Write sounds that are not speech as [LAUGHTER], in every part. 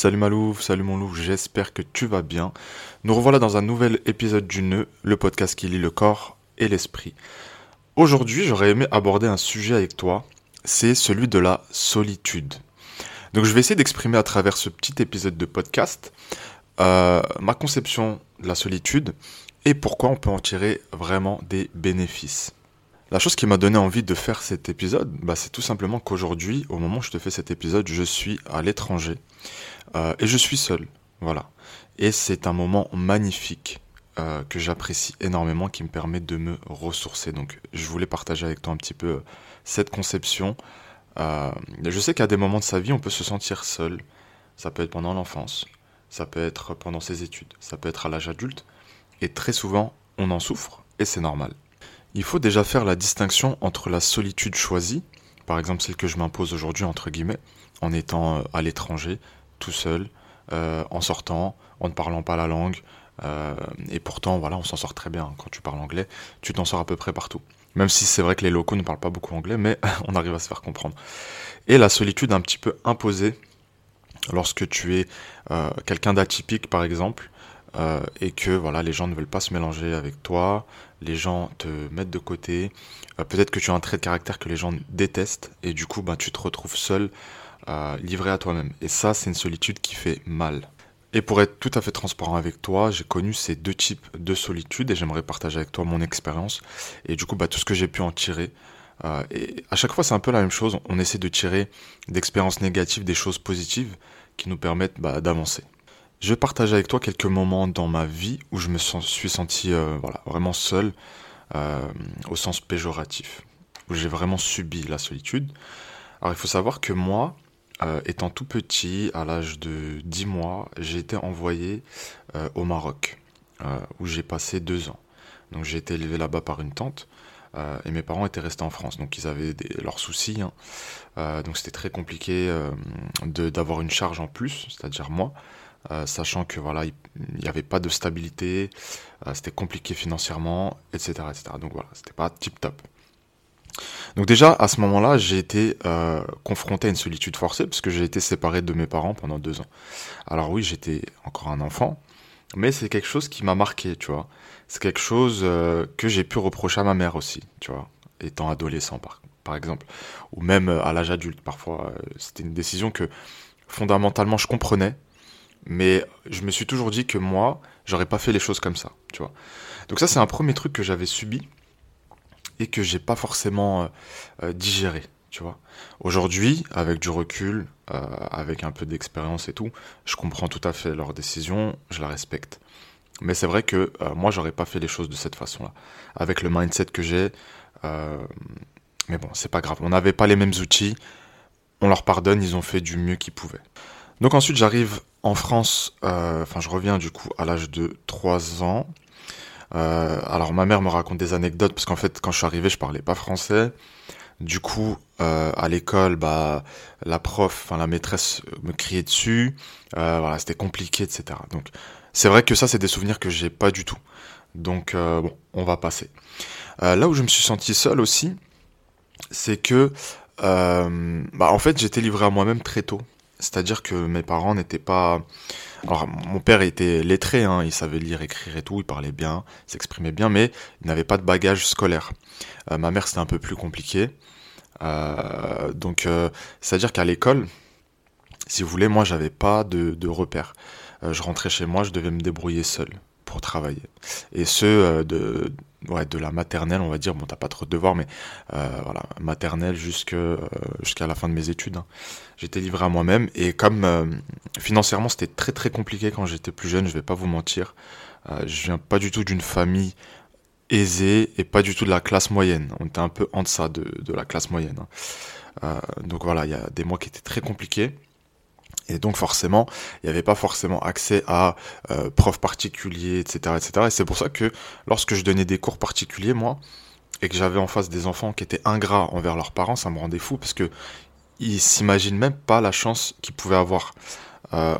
Salut Malouf, salut mon loup, j'espère que tu vas bien. Nous revoilà dans un nouvel épisode du Nœud, le podcast qui lit le corps et l'esprit. Aujourd'hui, j'aurais aimé aborder un sujet avec toi, c'est celui de la solitude. Donc je vais essayer d'exprimer à travers ce petit épisode de podcast euh, ma conception de la solitude et pourquoi on peut en tirer vraiment des bénéfices. La chose qui m'a donné envie de faire cet épisode, bah, c'est tout simplement qu'aujourd'hui, au moment où je te fais cet épisode, je suis à l'étranger euh, et je suis seul. Voilà. Et c'est un moment magnifique euh, que j'apprécie énormément, qui me permet de me ressourcer. Donc, je voulais partager avec toi un petit peu euh, cette conception. je sais qu'à des moments de sa vie, on peut se sentir seul. Ça peut être pendant l'enfance, ça peut être pendant ses études, ça peut être à l'âge adulte. Et très souvent, on en souffre, et c'est normal. Il faut déjà faire la distinction entre la solitude choisie, par exemple celle que je m'impose aujourd'hui entre guillemets, en étant euh, à l'étranger, tout seul, euh, en sortant, en ne parlant pas la langue, euh, et pourtant voilà, on s'en sort très bien quand tu parles anglais, tu t'en sors à peu près partout. Même si c'est vrai que les locaux ne parlent pas beaucoup anglais, mais [LAUGHS] on arrive à se faire comprendre. Et la solitude un petit peu imposée, lorsque tu es quelqu'un d'atypique par exemple, et que voilà, les gens ne veulent pas se mélanger avec toi, les gens te mettent de côté, euh, peut-être que tu as un trait de caractère que les gens détestent, et du coup, ben, tu te retrouves seul, euh, livré à toi-même. Et ça, c'est une solitude qui fait mal. Et pour être tout à fait transparent avec toi, j'ai connu ces deux types de solitude et j'aimerais partager avec toi mon expérience et du coup bah, tout ce que j'ai pu en tirer. et à chaque fois c'est un peu la même chose, on essaie de tirer d'expériences négatives des choses positives qui nous permettent bah, d'avancer. Je vais partager avec toi quelques moments dans ma vie où je me suis senti euh, voilà, vraiment seul, euh, au sens péjoratif, où j'ai vraiment subi la solitude. Alors il faut savoir que moi, euh, étant tout petit, à l'âge de 10 mois, j'ai été envoyé au Maroc, où j'ai passé deux ans. Donc j'ai été élevé là-bas par une tante. et mes parents étaient restés en France, donc ils avaient leurs soucis. Hein. donc c'était très compliqué d'avoir une charge en plus, c'est-à-dire moi. Euh, sachant que voilà, il n'y avait pas de stabilité, euh, c'était compliqué financièrement, etc., etc. Donc voilà, c'était pas tip top. Donc déjà à ce moment-là, j'ai été euh, confronté à une solitude forcée parce que j'ai été séparé de mes parents pendant deux ans. Alors oui, j'étais encore un enfant, mais c'est quelque chose qui m'a marqué, tu vois. C'est quelque chose que j'ai pu reprocher à ma mère aussi, tu vois, étant adolescent par, par exemple, ou même à l'âge adulte parfois. C'était une décision que fondamentalement je comprenais, mais je me suis toujours dit que moi, j'aurais pas fait les choses comme ça, tu vois. Donc ça, c'est un premier truc que j'avais subi et que j'ai pas forcément euh, euh, digéré, tu vois. Aujourd'hui, avec du recul, euh, avec un peu d'expérience et tout, je comprends tout à fait leur décision, je la respecte. Mais c'est vrai que moi, j'aurais pas fait les choses de cette façon-là. Avec le mindset que j'ai, mais bon, c'est pas grave. On n'avait pas les mêmes outils, on leur pardonne, ils ont fait du mieux qu'ils pouvaient. Donc ensuite j'arrive en France, euh, enfin je reviens du coup à l'âge de 3 ans. Euh, alors ma mère me raconte des anecdotes parce qu'en fait quand je suis arrivé je parlais pas français. Du coup euh, à l'école bah la prof, enfin la maîtresse me criait dessus. voilà c'était compliqué etc. Donc c'est vrai que ça c'est des souvenirs que j'ai pas du tout. Donc bon on va passer. là où je me suis senti seul aussi, c'est que bah, en fait j'étais livré à moi-même très tôt. C'est-à-dire que mes parents n'étaient pas... Alors mon père était lettré, hein, il savait lire, écrire et tout, il parlait bien, s'exprimait bien, mais il n'avait pas de bagage scolaire. Euh, ma mère c'était un peu plus compliqué. Euh, donc euh, c'est-à-dire qu'à l'école, si vous voulez, moi j'avais pas de, de je rentrais chez moi, je devais me débrouiller seul pour travailler. Et ce, de, ouais, de la maternelle, on va dire, bon, t'as pas trop de devoirs, mais euh, voilà, maternelle euh, jusqu'à la fin de mes études. Hein. J'étais livré à moi-même, et comme euh, financièrement c'était très très compliqué quand j'étais plus jeune, je vais pas vous mentir, je viens pas du tout d'une famille aisée et pas du tout de la classe moyenne. On était un peu en deçà de, de la classe moyenne. Hein. donc voilà, il y a des mois qui étaient très compliqués. Et donc forcément, il n'y avait pas forcément accès à euh, profs particuliers, etc., etc. Et c'est pour ça que lorsque je donnais des cours particuliers, moi, et que j'avais en face des enfants qui étaient ingrats envers leurs parents, ça me rendait fou parce que ils s'imaginent même pas la chance qu'ils pouvaient avoir euh,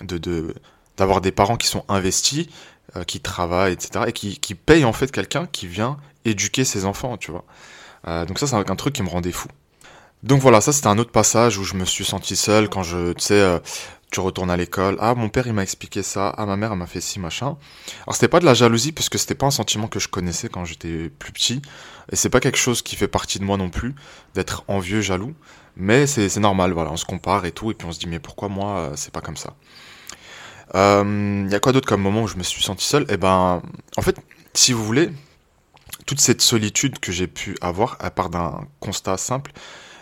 de d'avoir des parents qui sont investis, euh, qui travaillent, etc. et qui, qui payent en fait quelqu'un qui vient éduquer ses enfants, tu vois. Donc ça, c'est un truc qui me rendait fou. Donc voilà, ça c'était un autre passage où je me suis senti seul quand je, tu sais, euh, tu retournes à l'école. Ah, mon père il m'a expliqué ça. Ah, ma mère elle m'a fait ci machin. Alors c'était pas de la jalousie puisque c'était pas un sentiment que je connaissais quand j'étais plus petit et c'est pas quelque chose qui fait partie de moi non plus d'être envieux, jaloux. Mais c'est normal, voilà, on se compare et tout et puis on se dit mais pourquoi moi euh, c'est pas comme ça? Il euh, y a quoi d'autre comme moment où je me suis senti seul? Eh ben, en fait, si vous voulez, toute cette solitude que j'ai pu avoir, à part d'un constat simple,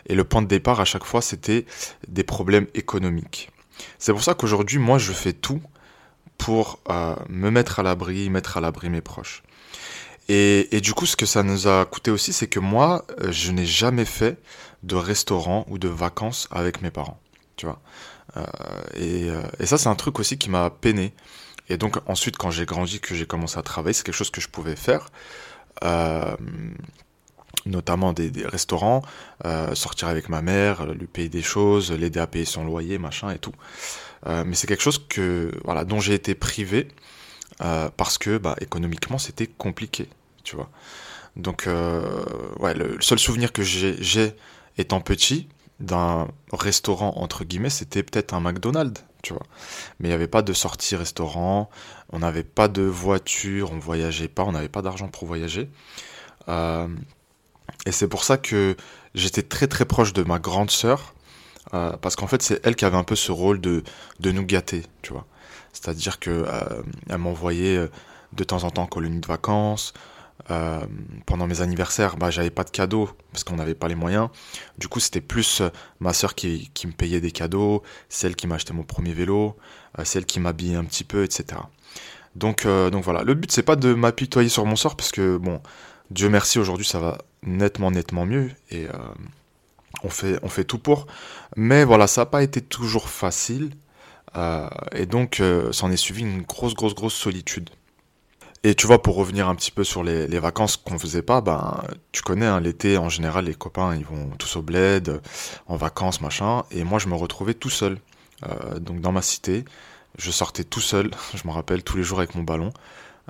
et le point de départ à chaque fois, c'était des problèmes économiques. C'est pour ça qu'aujourd'hui, moi, je fais tout pour euh, me mettre à l'abri, mettre à l'abri mes proches. Et, et, du coup, ce que ça nous a coûté aussi, c'est que moi, euh, je n'ai jamais fait de restaurant ou de vacances avec mes parents. Tu vois. Euh, et, et, ça, c'est un truc aussi qui m'a peiné. Et donc ensuite, quand j'ai grandi, que j'ai commencé à travailler, c'est quelque chose que je pouvais faire. Notamment des, restaurants, euh, sortir avec ma mère, lui payer des choses, l'aider à payer son loyer, machin et tout. Euh, mais c'est quelque chose que voilà dont j'ai été privé euh, parce que bah, économiquement c'était compliqué, tu vois. Donc ouais, le, le, seul souvenir que j'ai étant petit, d'un restaurant entre guillemets, c'était peut-être un McDonald's, tu vois. Mais il n'y avait pas de sortie restaurant, on n'avait pas de voiture, on voyageait pas, on n'avait pas d'argent pour voyager. Et c'est pour ça que j'étais très très proche de ma grande sœur, euh, parce qu'en fait c'est elle qui avait un peu ce rôle de, de nous gâter, tu vois. C'est-à-dire que euh, m'envoyait euh, de temps en temps en colonie de vacances, pendant mes anniversaires, bah, j'avais pas de cadeaux parce qu'on n'avait pas les moyens. Du coup, c'était plus ma sœur qui, qui, me payait des cadeaux, celle qui m'a acheté mon premier vélo, celle qui m'habillait un petit peu, etc. Donc, donc voilà. Le but, c'est pas de m'apitoyer sur mon sort parce que, bon, Dieu merci, aujourd'hui, ça va nettement, nettement mieux et on, fait, on fait tout pour. Mais voilà, ça n'a pas été toujours facile. et donc, s'en est suivi une grosse, grosse, grosse solitude. Et tu vois, pour revenir un petit peu sur les, les vacances qu'on faisait pas, ben, tu connais, hein, l'été, en général, les copains, ils vont tous au bled, en vacances, machin, et moi, je me retrouvais tout seul. Euh, donc, dans ma cité, je sortais tout seul, [LAUGHS] je me rappelle, tous les jours avec mon ballon,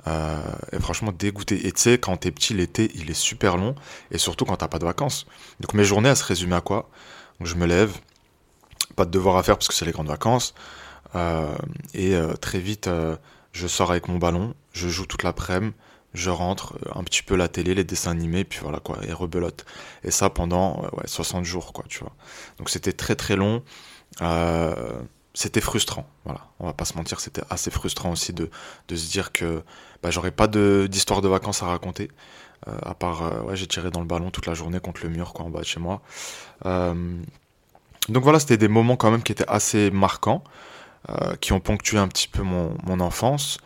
euh, et franchement, dégoûté. Et tu sais, quand t'es petit, l'été, il est super long, et surtout quand t'as pas de vacances. Donc, mes journées, elles se résumaient à quoi? Je me lève, pas de devoir à faire parce que c'est les grandes vacances, euh, et euh, très vite je sors avec mon ballon, je joue toute l'après-midi, je rentre, un petit peu la télé, les dessins animés, puis voilà quoi, et rebelote. Et ça pendant ouais, 60 jours, quoi, tu vois. Donc c'était très très long. C'était frustrant, voilà. On va pas se mentir, c'était assez frustrant aussi de, de se dire que bah, j'aurais pas d'histoire de, de, vacances à raconter. Euh, à part, euh, ouais, j'ai tiré dans le ballon toute la journée contre le mur, quoi, en bas de chez moi. Euh, donc voilà, c'était des moments quand même qui étaient assez marquants. Qui ont ponctué un petit peu mon, mon enfance.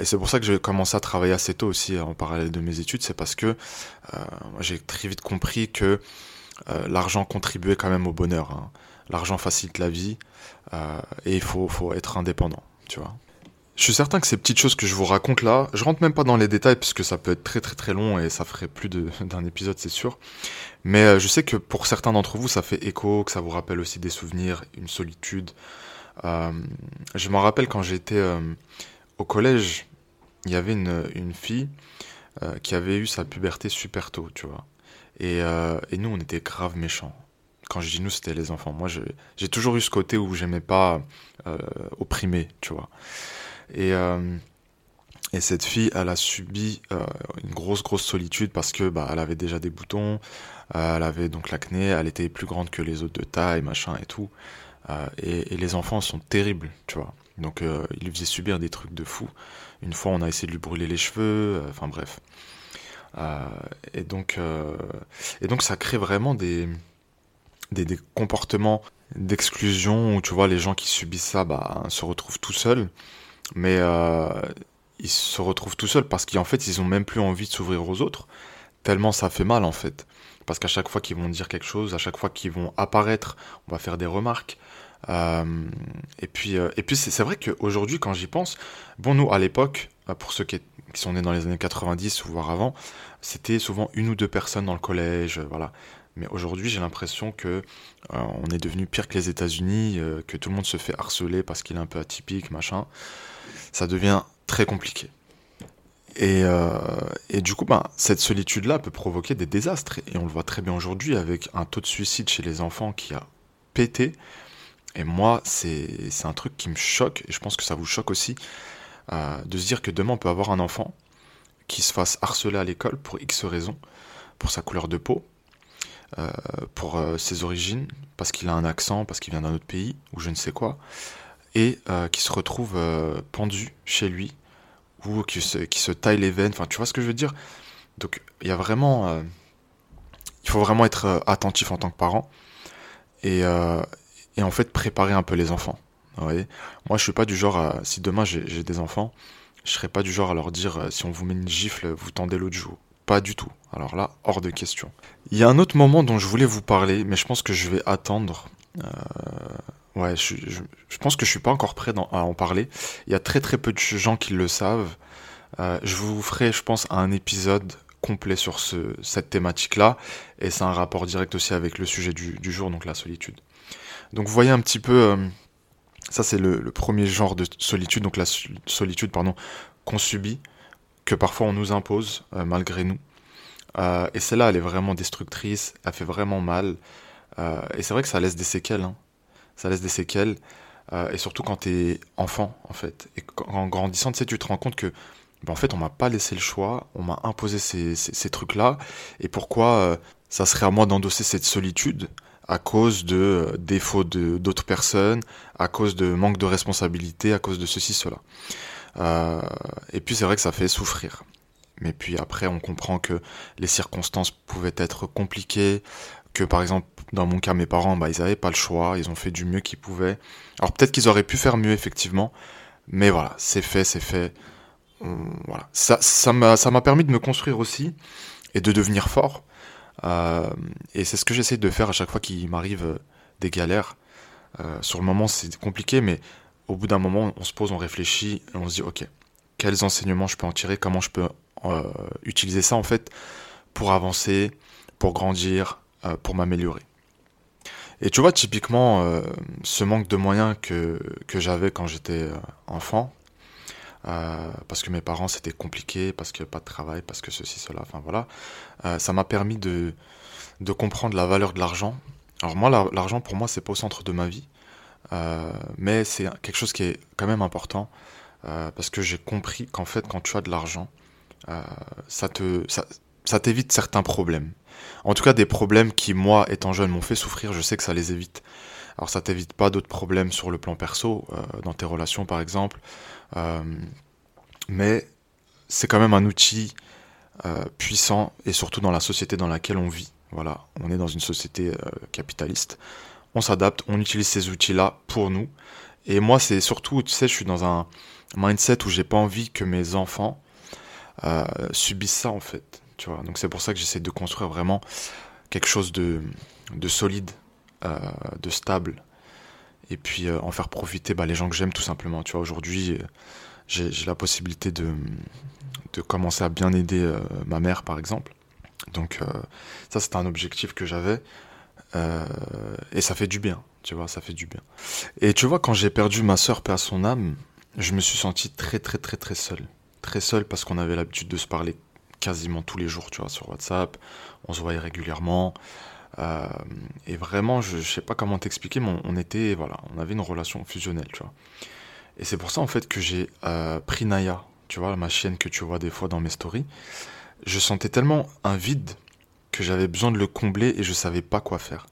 Et c'est pour ça que j'ai commencé à travailler assez tôt aussi en parallèle de mes études. C'est parce que j'ai très vite compris que l'argent contribuait quand même au bonheur. Hein. L'argent facilite la vie euh, et il faut, faut être indépendant, tu vois. Je suis certain que ces petites choses que je vous raconte là, je rentre même pas dans les détails puisque ça peut être très très très long et ça ferait plus [LAUGHS] d'un épisode c'est sûr. Mais euh, je sais que pour certains d'entre vous ça fait écho, que ça vous rappelle aussi des souvenirs, une solitude, euh, je m'en rappelle quand j'étais au collège, il y avait une, une fille qui avait eu sa puberté super tôt, tu vois. Et, et nous, on était grave méchants. Quand je dis nous, c'était les enfants. Moi, j'ai toujours eu ce côté où j'aimais pas euh, opprimer, tu vois. Et, et cette fille, elle a subi une grosse, grosse solitude parce que bah, elle avait déjà des boutons, elle avait donc l'acné, elle était plus grande que les autres de taille, machin et tout. Euh, et, les enfants sont terribles, tu vois. Donc euh, il lui faisait subir des trucs de fou. Une fois, on a essayé de lui brûler les cheveux, euh, enfin bref. Euh, et donc, euh, et donc, ça crée vraiment des, des, comportements d'exclusion où tu vois les gens qui subissent ça, bah, se retrouvent tout seuls. Mais euh, ils se retrouvent tout seuls parce qu'en fait, ils ont même plus envie de s'ouvrir aux autres. Tellement ça fait mal en fait. Parce qu'à chaque fois qu'ils vont dire quelque chose, à chaque fois qu'ils vont apparaître, on va faire des remarques. Euh, et puis, euh, puis c'est vrai qu'aujourd'hui, quand j'y pense, bon, nous, à l'époque, euh, pour ceux qui, qui, sont nés dans les années 90 ou voire avant, c'était souvent une ou deux personnes dans le collège, voilà. Mais aujourd'hui, j'ai l'impression que euh, on est devenu pire que les États-Unis, euh, que tout le monde se fait harceler parce qu'il est un peu atypique, machin. Ça devient très compliqué. Et, euh, du coup, ben, cette solitude-là peut provoquer des désastres. Et on le voit très bien aujourd'hui avec un taux de suicide chez les enfants qui a pété. Et moi, c'est un truc qui me choque, et je pense que ça vous choque aussi, de se dire que demain on peut avoir un enfant qui se fasse harceler à l'école pour X raisons, pour sa couleur de peau, euh, pour euh, ses origines, parce qu'il a un accent, parce qu'il vient d'un autre pays, ou je ne sais quoi, et euh, qui se retrouve pendu chez lui, ou qui se, taille les veines, enfin tu vois ce que je veux dire? Donc il y a vraiment... il faut vraiment être attentif en tant que parent, et, et en fait préparer un peu les enfants. Moi je suis pas du genre, à, si demain j'ai des enfants, je serais pas du genre à leur dire si on vous met une gifle, vous tendez l'autre joue. Pas du tout. Alors là, hors de question. Il y a un autre moment dont je voulais vous parler, mais je pense que je vais attendre. Euh, ouais, je, pense que je suis pas encore prêt à en parler. Il y a très très peu de gens qui le savent. Euh, je vous ferai, je pense, un épisode complet sur ce, cette thématique-là, et c'est un rapport direct aussi avec le sujet du, du, jour, donc la solitude. Donc vous voyez un petit peu, euh, ça c'est le, le, premier genre de solitude, donc la solitude, pardon, qu'on subit que parfois on nous impose euh, malgré nous. Euh, et celle-là, elle est vraiment destructrice, elle fait vraiment mal. Euh, et c'est vrai que ça laisse des séquelles. Hein. Ça laisse des séquelles. et surtout quand t'es enfant, en fait. Et en grandissant, tu sais, tu te rends compte que, ben, en fait, on m'a pas laissé le choix, on m'a imposé ces, ces, ces trucs-là. Et pourquoi ça serait à moi d'endosser cette solitude à cause de défauts d'autres personnes, à cause de manque de responsabilité, à cause de ceci, cela. Euh, et puis c'est vrai que ça fait souffrir. Mais puis après, on comprend que les circonstances pouvaient être compliquées, que par exemple, dans mon cas, mes parents, bah, ils n'avaient pas le choix, ils ont fait du mieux qu'ils pouvaient. Alors peut-être qu'ils auraient pu faire mieux, effectivement, mais voilà, c'est fait, c'est fait. voilà. Ça, ça m'a, ça permis de me construire aussi et de devenir fort. Euh, et c'est ce que j'essaie de faire à chaque fois qu'il m'arrive des galères. Euh, sur le moment, c'est compliqué, mais au bout d'un moment, on se pose, on réfléchit, on se dit, ok, quels enseignements je peux en tirer, comment je peux euh, utiliser ça en fait pour avancer, pour grandir, euh, pour m'améliorer. Et tu vois, typiquement, euh, ce manque de moyens que, que j'avais quand j'étais enfant, parce que mes parents c'était compliqué, parce que pas de travail, parce que ceci, cela, enfin voilà, ça m'a permis de, de comprendre la valeur de l'argent. Alors moi, l'argent pour moi, c'est pas au centre de ma vie. Euh, mais c'est quelque chose qui est quand même important euh, parce que j'ai compris qu'en fait, quand tu as de l'argent, euh, ça te ça, t'évite certains problèmes. En tout cas, des problèmes qui, moi, étant jeune, m'ont fait souffrir, je sais que ça les évite. Alors, ça t'évite pas d'autres problèmes sur le plan perso, dans tes relations, par exemple. Mais c'est quand même un outil puissant, et surtout dans la société dans laquelle on vit. Voilà, on est dans une société capitaliste on s'adapte, on utilise ces outils-là pour nous. Et moi, c'est surtout, tu sais, je suis dans un mindset où j'ai pas envie que mes enfants euh, subissent ça, en fait. Tu vois, donc c'est pour ça que j'essaie de construire vraiment quelque chose de, de solide, euh, de stable, et puis euh, en faire profiter bah, les gens que j'aime tout simplement. Tu vois, aujourd'hui, j'ai la possibilité de, de commencer à bien aider ma mère, par exemple. Donc ça, c'est un objectif que j'avais. Euh, et ça fait du bien, tu vois, ça fait du bien. Et tu vois, quand j'ai perdu ma sœur, paix son âme, je me suis senti très très très très seul. Très seul parce qu'on avait l'habitude de se parler quasiment tous les jours, tu vois, sur WhatsApp. On se voyait régulièrement. Euh, et vraiment, je, je sais pas comment t'expliquer, mais on, était, voilà, on avait une relation fusionnelle, tu vois. Et c'est pour ça, en fait, que j'ai euh, pris Naya, tu vois, ma chienne que tu vois des fois dans mes stories. Je sentais tellement un vide que j'avais besoin de le combler et je savais pas quoi faire.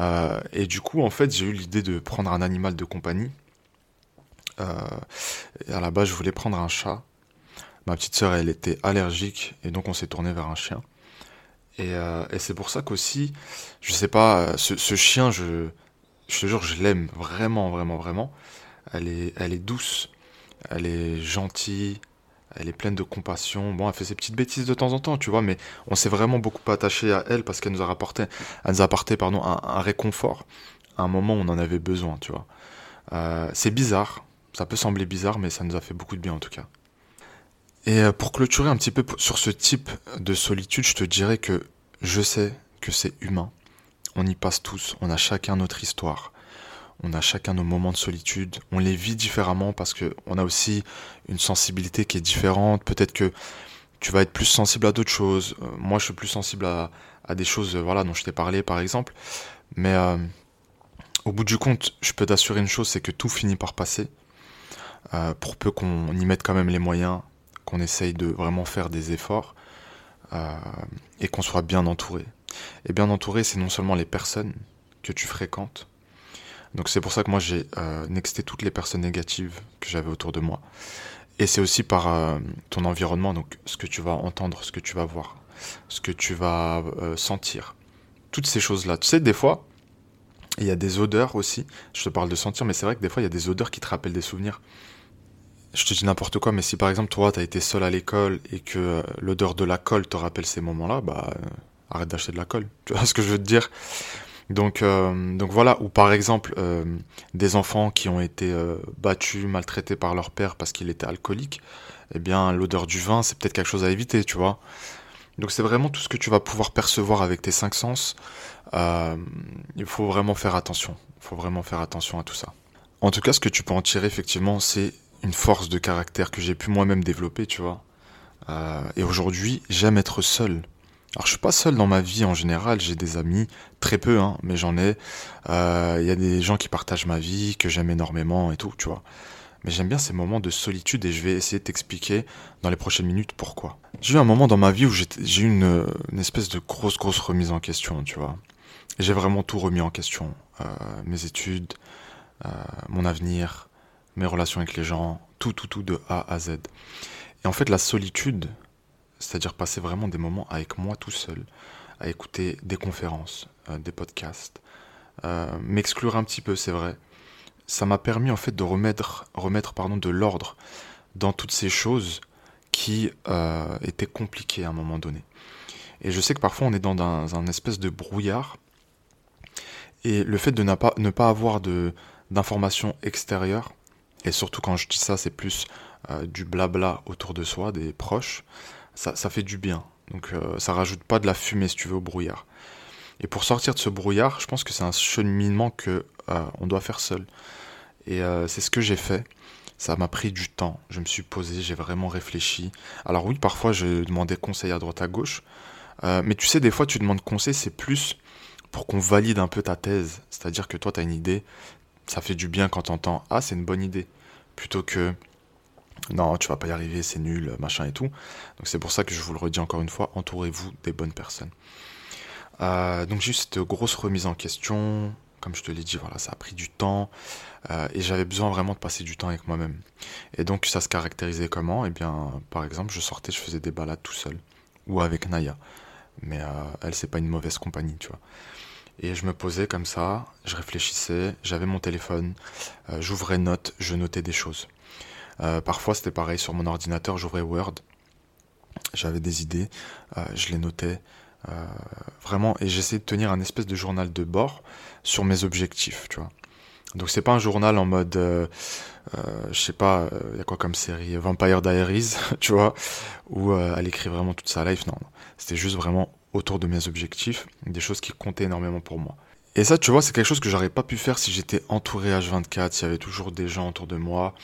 Euh, et du coup, en fait, j'ai eu l'idée de prendre un animal de compagnie. Euh, à la base, je voulais prendre un chat. Ma petite sœur, elle était allergique et donc on s'est tourné vers un chien. Et, euh, et c'est pour ça qu'aussi, je sais pas, ce, ce chien, je, je te jure, je l'aime vraiment, vraiment, vraiment. Elle est, elle est douce, elle est gentille, elle est pleine de compassion. Bon, elle fait ses petites bêtises de temps en temps, tu vois, mais on s'est vraiment beaucoup attaché à elle parce qu'elle nous a rapporté, elle nous a apporté, pardon, un, réconfort à un moment où on en avait besoin, tu vois. Euh, c'est bizarre, ça peut sembler bizarre, mais ça nous a fait beaucoup de bien en tout cas. Et euh, pour clôturer un petit peu sur ce type de solitude, je te dirais que je sais que c'est humain. On y passe tous, on a chacun notre histoire. On a chacun nos moments de solitude, on les vit différemment parce que on a aussi une sensibilité qui est différente. Peut-être que tu vas être plus sensible à d'autres choses. Euh, moi, je suis plus sensible à, des choses, euh, voilà, dont je t'ai parlé, par exemple. Mais euh, au bout du compte, je peux t'assurer une chose, c'est que tout finit par passer. pour peu qu'on y mette quand même les moyens, qu'on essaye de vraiment faire des efforts et qu'on soit bien entouré. Et bien entouré, c'est non seulement les personnes que tu fréquentes. Donc c'est pour ça que moi j'ai nexté toutes les personnes négatives que j'avais autour de moi. Et c'est aussi par euh, ton environnement, donc ce que tu vas entendre, ce que tu vas voir, ce que tu vas euh, sentir. Toutes ces choses-là. Tu sais, des fois, il y a des odeurs aussi. Je te parle de sentir, mais c'est vrai que des fois, il y a des odeurs qui te rappellent des souvenirs. Je te dis n'importe quoi, mais si par exemple, toi, tu as été seul à l'école et que euh, l'odeur de la colle te rappelle ces moments-là, bah, arrête d'acheter de la colle. [LAUGHS] Tu vois ce que je veux te dire? Donc, euh, donc voilà, ou par exemple euh, des enfants qui ont été euh, battus, maltraités par leur père parce qu'il était alcoolique, eh bien l'odeur du vin, c'est peut-être quelque chose à éviter, tu vois. Donc c'est vraiment tout ce que tu vas pouvoir percevoir avec tes cinq sens. il faut vraiment faire attention. Il faut vraiment faire attention à tout ça. En tout cas, ce que tu peux en tirer effectivement, c'est une force de caractère que j'ai pu moi-même développer, tu vois. et aujourd'hui, j'aime être seul. Alors je suis pas seul dans ma vie en général, j'ai des amis, très peu, hein, mais j'en ai. Il euh, y a des gens qui partagent ma vie, que j'aime énormément et tout, tu vois. Mais j'aime bien ces moments de solitude et je vais essayer de t'expliquer dans les prochaines minutes pourquoi. J'ai eu un moment dans ma vie où j'ai eu une, espèce de grosse, grosse remise en question, tu vois. J'ai vraiment tout remis en question. Euh, mes études, euh, mon avenir, mes relations avec les gens, tout, tout, tout de A à Z. Et en fait, la solitude, c'est-à-dire passer vraiment des moments avec moi tout seul, à écouter des conférences, euh, des podcasts, euh, m'exclure un petit peu, c'est vrai. Ça m'a permis en fait de remettre, pardon, de l'ordre dans toutes ces choses qui euh, étaient compliquées à un moment donné. Et je sais que parfois on est dans un, espèce de brouillard. Et le fait de ne pas, ne pas avoir d'informations extérieures, et surtout quand je dis ça, c'est plus du blabla autour de soi, des proches, ça, fait du bien. Donc euh, ça rajoute pas de la fumée si tu veux au brouillard. Et pour sortir de ce brouillard, je pense que c'est un cheminement que euh, on doit faire seul. Et euh, c'est ce que j'ai fait. Ça m'a pris du temps. Je me suis posé, j'ai vraiment réfléchi. Alors oui, parfois je demandais conseil à droite à gauche. mais tu sais, des fois tu demandes conseil, c'est plus pour qu'on valide un peu ta thèse. C'est-à-dire que toi, tu as une idée. Ça fait du bien quand tu entends Ah, c'est une bonne idée. Plutôt que non, tu vas pas y arriver, c'est nul, machin et tout. Donc c'est pour ça que je vous le redis encore une fois, entourez-vous des bonnes personnes. Euh, donc juste grosse remise en question, comme je te l'ai dit, voilà, ça a pris du temps euh, et j'avais besoin vraiment de passer du temps avec moi-même. Et donc ça se caractérisait comment? Eh bien, par exemple, je sortais, je faisais des balades tout seul ou avec Naya, mais euh, elle c'est pas une mauvaise compagnie, tu vois. Et je me posais comme ça, je réfléchissais, j'avais mon téléphone, j'ouvrais notes, je notais des choses. Euh, parfois, c'était pareil sur mon ordinateur, j'ouvrais Word, j'avais des idées, euh, je les notais. Euh, vraiment, et j'essayais de tenir un espèce de journal de bord sur mes objectifs, tu vois. Donc c'est pas un journal en mode, je sais pas, il y a quoi comme série, Vampire Diaries, [LAUGHS] tu vois, où elle écrit vraiment toute sa life. Non, non. c'était juste vraiment autour de mes objectifs, des choses qui comptaient énormément pour moi. Et ça, tu vois, c'est quelque chose que j'aurais pas pu faire si j'étais entouré H24, s'il y avait toujours des gens autour de moi,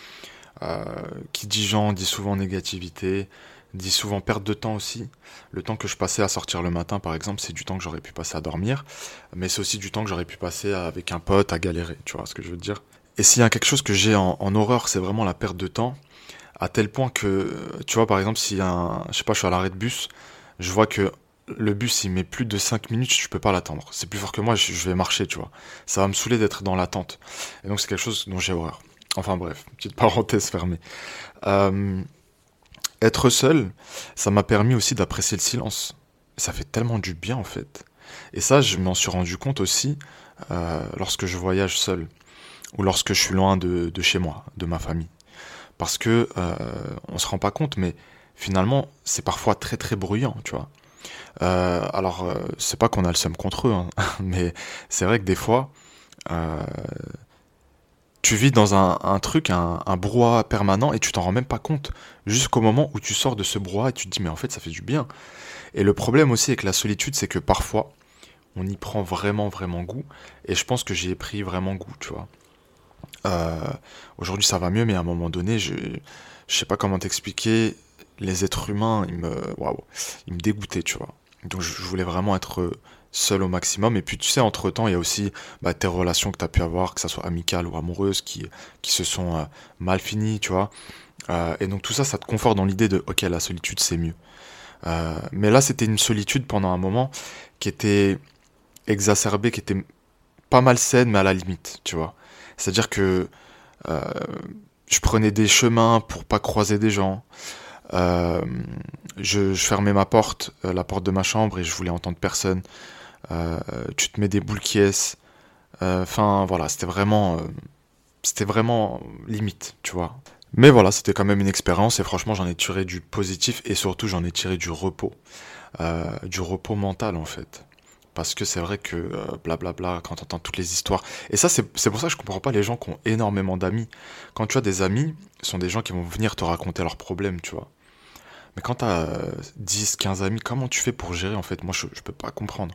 qui dit gens dit souvent négativité, dit souvent perte de temps aussi. Le temps que je passais à sortir le matin, par exemple, c'est du temps que j'aurais pu passer à dormir, mais c'est aussi du temps que j'aurais pu passer avec un pote à galérer, tu vois ce que je veux dire. Et s'il y a quelque chose que j'ai en, horreur, c'est vraiment la perte de temps, à tel point que, tu vois, par exemple, si un, je sais pas, je suis à l'arrêt de bus, je vois que le bus il met plus de 5 minutes, je peux pas l'attendre. C'est plus fort que moi, je vais marcher, tu vois. Ça va me saouler d'être dans l'attente. Et donc c'est quelque chose dont j'ai horreur. Enfin bref, petite parenthèse fermée. Euh, être seul, ça m'a permis aussi d'apprécier le silence. Ça fait tellement du bien en fait. Et ça, je m'en suis rendu compte aussi euh, lorsque je voyage seul ou lorsque je suis loin de, chez moi, de ma famille. Parce que euh, on se rend pas compte, mais finalement, c'est parfois très très bruyant, tu vois. Euh, alors, c'est pas qu'on a le seum contre eux, hein, [LAUGHS] mais c'est vrai que des fois, tu vis dans un, truc, un, brouhaha permanent et tu t'en rends même pas compte jusqu'au moment où tu sors de ce brouhaha et tu te dis mais en fait ça fait du bien. Et le problème aussi avec la solitude c'est que parfois on y prend vraiment vraiment goût et je pense que j'y ai pris vraiment goût, tu vois. Aujourd'hui, ça va mieux, mais à un moment donné, je, je sais pas comment t'expliquer. Les êtres humains, ils me, waouh, ils me dégoûtaient, tu vois. Donc, je voulais vraiment être seul au maximum. Et puis tu sais, entre temps, il y a aussi bah, tes relations que tu as pu avoir, que ce soit amicales ou amoureuses, qui, qui se sont euh, mal finies, tu vois. Euh, et donc tout ça, ça te conforte dans l'idée de, ok, la solitude, c'est mieux. Euh, mais là, c'était une solitude pendant un moment qui était exacerbée, qui était pas mal saine, mais à la limite, tu vois. C'est-à-dire que je prenais des chemins pour pas croiser des gens. je, fermais ma porte, la porte de ma chambre, et je voulais entendre personne. Euh, tu te mets des boules qui euh, Enfin, voilà, c'était vraiment, euh, c'était vraiment limite, tu vois. Mais voilà, c'était quand même une expérience et franchement, j'en ai tiré du positif et surtout, j'en ai tiré du repos, du repos mental en fait. Parce que c'est vrai que blablabla, bla bla, quand toutes les histoires. Et ça, c'est pour ça que je comprends pas les gens qui ont énormément d'amis. Quand tu as des amis, ce sont des gens qui vont venir te raconter leurs problèmes, tu vois. Mais quand t'as 10, 15 amis, comment tu fais pour gérer en fait? Moi, je, je peux pas comprendre.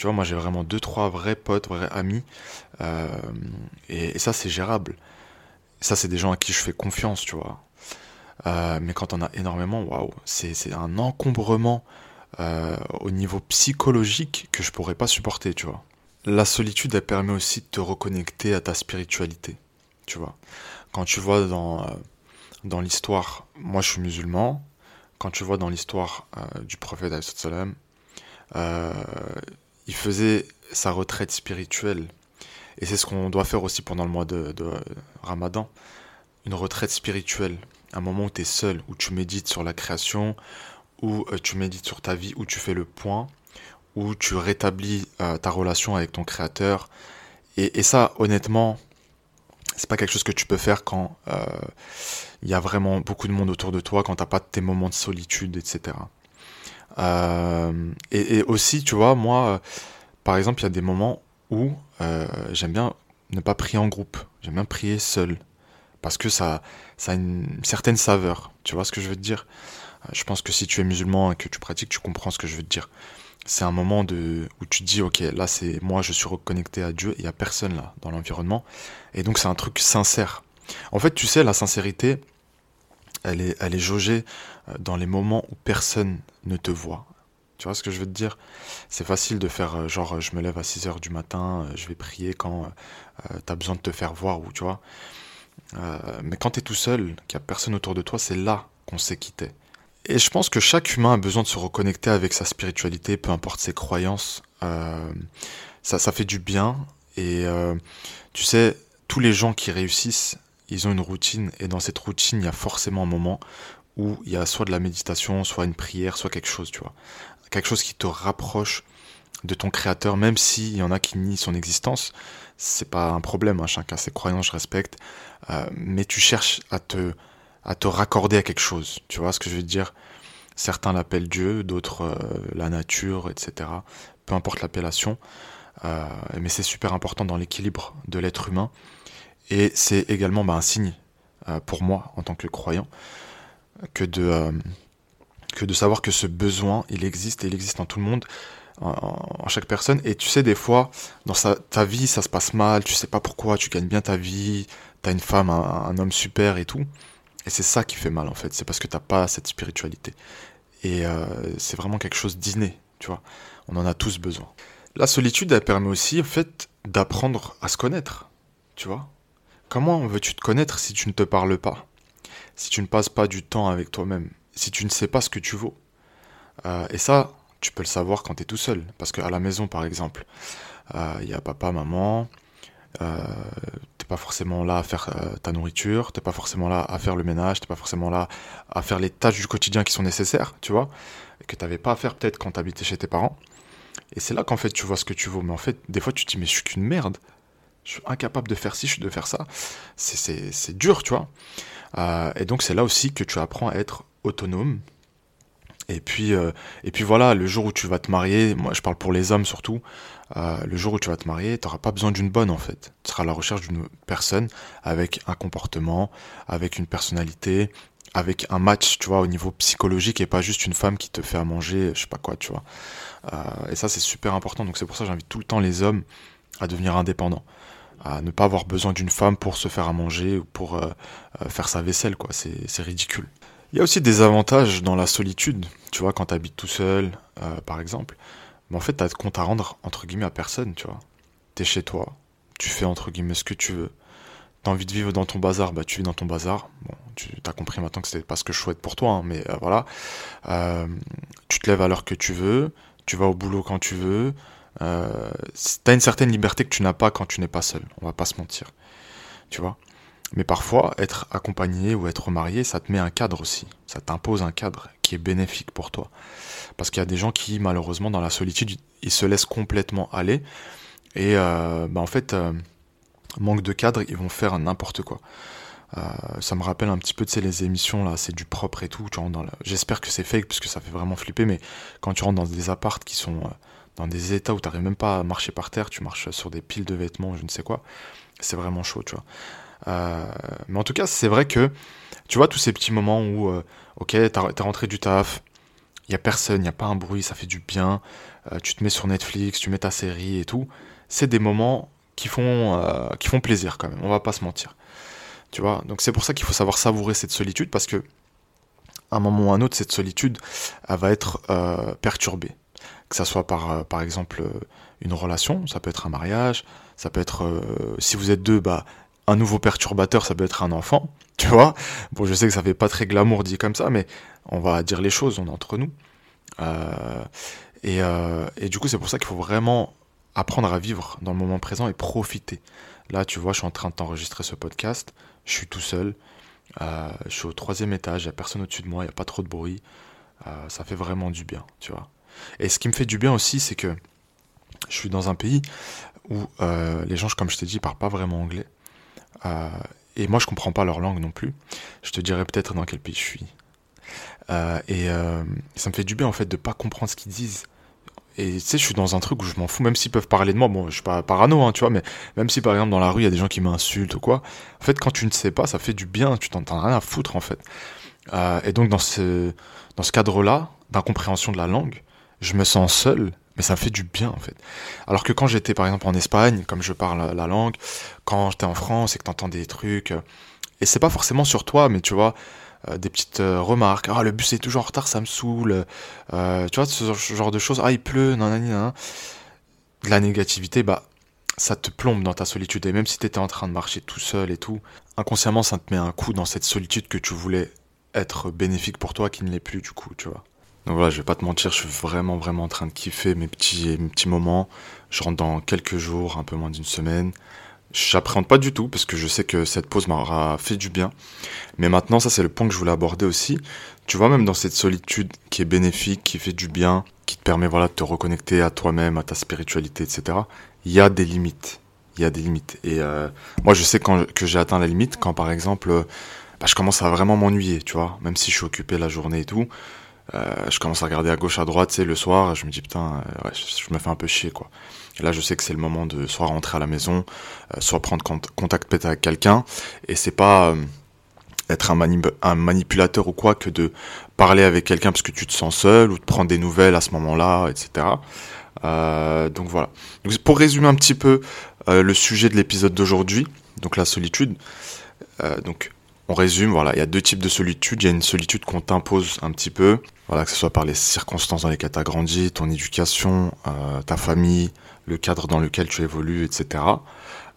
Tu vois, moi j'ai vraiment deux, trois vrais potes, vrais amis. Euh, et, ça, c'est gérable. Ça, c'est des gens à qui je fais confiance, tu vois. Euh, mais quand on a énormément, waouh, c'est un encombrement euh, au niveau psychologique que je pourrais pas supporter, tu vois. La solitude, elle permet aussi de te reconnecter à ta spiritualité, tu vois. Quand tu vois dans, dans l'histoire, moi je suis musulman, quand tu vois dans l'histoire du prophète, euh, il faisait sa retraite spirituelle. Et c'est ce qu'on doit faire aussi pendant le mois de, Ramadan. Une retraite spirituelle. Un moment où tu es seul, où tu médites sur la création, où euh, tu médites sur ta vie, où tu fais le point, où tu rétablis euh, ta relation avec ton créateur. Et, ça, honnêtement, c'est pas quelque chose que tu peux faire quand euh, il y a vraiment beaucoup de monde autour de toi, quand t'as pas tes moments de solitude, etc. Euh, et, aussi, tu vois, moi, euh, par exemple, il y a des moments où euh, j'aime bien ne pas prier en groupe. J'aime bien prier seul. Parce que ça, ça a une certaine saveur. Tu vois ce que je veux te dire? Je pense que si tu es musulman et que tu pratiques, tu comprends ce que je veux te dire. C'est un moment où tu te dis, ok, là c'est moi, je suis reconnecté à Dieu, il n'y a personne là dans l'environnement. Et donc c'est un truc sincère. En fait, tu sais, la sincérité, elle est, elle est jaugée dans les moments où personne ne te voit. Tu vois ce que je veux te dire? C'est facile de faire euh, genre je me lève à 6 heures du matin, euh, je vais prier quand tu as besoin de te faire voir ou tu vois. mais quand tu es tout seul, qu'il n'y a personne autour de toi, c'est là qu'on sait qui t'es. Et je pense que chaque humain a besoin de se reconnecter avec sa spiritualité, peu importe ses croyances. ça, ça fait du bien. Et tu sais, tous les gens qui réussissent, ils ont une routine et dans cette routine, il y a forcément un moment où il y a soit de la méditation, soit une prière, soit quelque chose, tu vois. Quelque chose qui te rapproche de ton créateur, même s'il y en a qui nient son existence, c'est pas un problème, hein, chacun ses croyances, je respecte, euh, mais tu cherches à te, raccorder à quelque chose, tu vois ce que je veux dire? Certains l'appellent Dieu, d'autres euh, la nature, etc. Peu importe l'appellation, euh, mais c'est super important dans l'équilibre de l'être humain et c'est également bah, un signe pour moi, en tant que croyant, que de, euh, que de savoir que ce besoin, il existe et il existe en tout le monde, en, chaque personne. Et tu sais, des fois, dans ta vie, ça se passe mal, tu sais pas pourquoi, tu gagnes bien ta vie, t'as une femme, un, homme super et tout. Et c'est ça qui fait mal, en fait. C'est parce que t'as pas cette spiritualité. Et euh, c'est vraiment quelque chose d'inné, tu vois. On en a tous besoin. La solitude, elle permet aussi, en fait, d'apprendre à se connaître, tu vois. Comment veux-tu te connaître si tu ne te parles pas? Si tu ne passes pas du temps avec toi-même Si tu ne sais pas ce que tu vaux euh, Et ça, tu peux le savoir quand tu es tout seul. Parce qu'à la maison, par exemple, il euh, y a papa, maman, euh, t'es pas forcément là à faire euh, ta nourriture, t'es pas forcément là à faire le ménage, t'es pas forcément là à faire les tâches du quotidien qui sont nécessaires, tu vois, et que t'avais pas à faire peut-être quand t'habitais chez tes parents. Et c'est là qu'en fait tu vois ce que tu vaux. Mais en fait, des fois tu te dis mais je suis qu'une merde je suis incapable de faire ci, je suis de faire ça. C'est dur, tu vois. Euh, et donc c'est là aussi que tu apprends à être autonome. Et puis, euh, et puis voilà, le jour où tu vas te marier, moi je parle pour les hommes surtout, euh, le jour où tu vas te marier, tu n'auras pas besoin d'une bonne en fait. Tu seras à la recherche d'une personne avec un comportement, avec une personnalité, avec un match, tu vois, au niveau psychologique et pas juste une femme qui te fait à manger, je sais pas quoi, tu vois. et ça c'est super important, donc c'est pour ça que j'invite tout le temps les hommes à devenir indépendants. À ne pas avoir besoin d'une femme pour se faire à manger ou pour euh, euh, faire sa vaisselle, quoi. C'est ridicule. Il y a aussi des avantages dans la solitude. Tu vois, quand tu habites tout seul, euh, par exemple, mais en fait, tu as compte à rendre, entre guillemets, à personne, tu vois. Tu es chez toi, tu fais, entre guillemets, ce que tu veux. T'as envie de vivre dans ton bazar, bah tu vis dans ton bazar. Bon, tu as compris maintenant que c'était pas ce que je souhaite pour toi, hein, mais voilà. tu te lèves à l'heure que tu veux, tu vas au boulot quand tu veux, euh, t'as une certaine liberté que tu n'as pas quand tu n'es pas seul, on va pas se mentir. Tu vois? Mais parfois, être accompagné ou être marié, ça te met un cadre aussi. Ça t'impose un cadre qui est bénéfique pour toi. Parce qu'il y a des gens qui, malheureusement, dans la solitude, ils se laissent complètement aller. Et euh, bah en fait, euh, manque de cadre, ils vont faire n'importe quoi. Euh, ça me rappelle un petit peu de sais, les émissions là, c'est du propre et tout. J'espère que c'est fake parce que ça fait vraiment flipper, mais quand tu rentres dans des appartes qui sont dans des états où tu n'arrives même pas à marcher par terre, tu marches sur des piles de vêtements, je ne sais quoi, c'est vraiment chaud, tu vois. Euh, mais en tout cas, c'est vrai que, tu vois, tous ces petits moments où, euh, ok, t'es rentré du taf, il y a personne, il n'y a pas un bruit, ça fait du bien, euh, tu te mets sur Netflix, tu mets ta série et tout, c'est des moments qui font, qui font plaisir quand même, on va pas se mentir. Tu vois, donc c'est pour ça qu'il faut savoir savourer cette solitude parce que, à un moment ou à un autre, cette solitude, elle va être perturbée que ça soit par, euh, exemple euh, une relation, ça peut être un mariage, ça peut être, euh, si vous êtes deux, bah, un nouveau perturbateur, ça peut être un enfant, [LAUGHS] tu vois. Bon, je sais que ça fait pas très glamour dit comme ça, mais on va dire les choses, on est entre nous. et, et du coup, c'est pour ça qu'il faut vraiment apprendre à vivre dans le moment présent et profiter. Là, tu vois, je suis en train de t'enregistrer ce podcast, je suis tout seul, je suis au troisième étage, il n'y a personne au-dessus de moi, il n'y a pas trop de bruit, ça fait vraiment du bien, tu vois. Et ce qui me fait du bien aussi, c'est que je suis dans un pays où euh, les gens, comme je t'ai dit, parlent pas vraiment anglais. Euh, et moi, je comprends pas leur langue non plus. Je te dirais peut-être dans quel pays je suis. Euh, et ça me fait du bien en fait de pas comprendre ce qu'ils disent. Et tu sais, je suis dans un truc où je m'en fous, même s'ils peuvent parler de moi. Bon, je suis pas parano, hein, tu vois, mais même si par exemple dans la rue il y a des gens qui m'insultent ou quoi, en fait, quand tu ne sais pas, ça fait du bien. Tu t'en rien à foutre en fait. et donc dans ce dans ce cadre-là d'incompréhension de la langue, je me sens seul, mais ça me fait du bien en fait. Alors que quand j'étais par exemple en Espagne, comme je parle la langue, quand j'étais en France et que t'entends des trucs, euh, et c'est pas forcément sur toi, mais tu vois, euh, des petites euh, remarques, ah le bus est toujours en retard, ça me saoule, tu vois, ce, genre de choses, ah il pleut, nan, nan, nan, de la négativité, bah ça te plombe dans ta solitude, et même si t'étais en train de marcher tout seul et tout, inconsciemment ça te met un coup dans cette solitude que tu voulais être bénéfique pour toi qui ne l'est plus du coup, tu vois. Donc voilà, je vais pas te mentir, je suis vraiment vraiment en train de kiffer mes petits mes petits moments. Je rentre dans quelques jours, un peu moins d'une semaine. J'appréhende pas du tout parce que je sais que cette pause m'aura fait du bien. Mais maintenant, ça c'est le point que je voulais aborder aussi. Tu vois, même dans cette solitude qui est bénéfique, qui fait du bien, qui te permet voilà de te reconnecter à toi-même, à ta spiritualité, etc. Il y a des limites. Il y a des limites. Et euh, moi, je sais quand, que j'ai atteint la limite quand, par exemple, bah, je commence à vraiment m'ennuyer, tu vois. Même si je suis occupé la journée et tout, euh, je commence à regarder à gauche, à droite, c'est le soir, je me dis putain, euh, je, me fais un peu chier quoi. Là, je sais que c'est le moment de soit rentrer à la maison, euh, soit prendre contact avec quelqu'un, et c'est pas être un, un, manipulateur ou quoi que de parler avec quelqu'un parce que tu te sens seul ou de prendre des nouvelles à ce moment-là, etc. donc voilà. Donc, pour résumer un petit peu le sujet de l'épisode d'aujourd'hui, donc la solitude. donc on résume, voilà, il y a deux types de solitude. Il y a une solitude qu'on t'impose un petit peu, voilà, que ce soit par les circonstances dans lesquelles tu as grandi, ton éducation, euh, ta famille, le cadre dans lequel tu évolues, etc.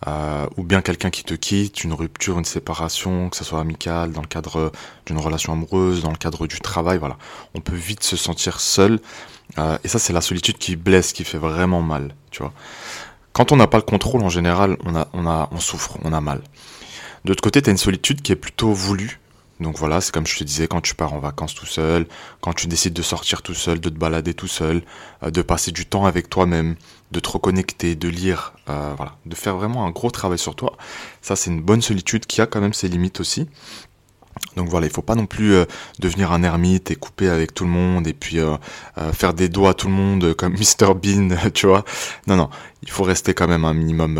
Euh, ou bien quelqu'un qui te quitte, une rupture, une séparation, que ce soit amicale, dans le cadre d'une relation amoureuse, dans le cadre du travail, voilà. On peut vite se sentir seul. Euh, et ça, c'est la solitude qui blesse, qui fait vraiment mal, tu vois. Quand on n'a pas le contrôle, en général, on, a, on, a, on souffre, on a mal. D'autre côté, tu une solitude qui est plutôt voulue. Donc voilà, c'est comme je te disais, quand tu pars en vacances tout seul, quand tu décides de sortir tout seul, de te balader tout seul, euh, de passer du temps avec toi-même, de te reconnecter, de lire, euh, voilà, de faire vraiment un gros travail sur toi. Ça, c'est une bonne solitude qui a quand même ses limites aussi. Donc voilà, il faut pas non plus euh, devenir un ermite et couper avec tout le monde et puis faire des doigts à tout le monde comme [LAUGHS] Mr Bean, tu vois. Non, non, il faut rester quand même un minimum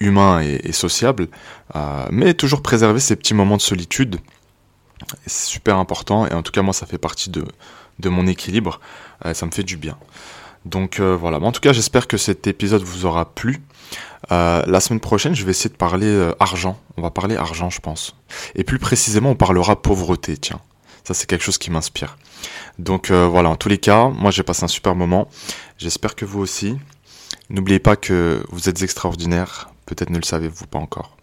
humain et, sociable, euh, mais toujours préserver ces petits moments de solitude. C'est super important et en tout cas moi ça fait partie de, de mon équilibre, euh, ça me fait du bien. Donc voilà, en tout cas j'espère que cet épisode vous aura plu. la semaine prochaine je vais essayer de parler argent, on va parler argent je pense. Et plus précisément on parlera pauvreté, tiens. Ça c'est quelque chose qui m'inspire. Donc voilà, en tous les cas, moi j'ai passé un super moment. J'espère que vous aussi. N'oubliez pas que vous êtes extraordinaire, peut-être ne le savez-vous pas encore.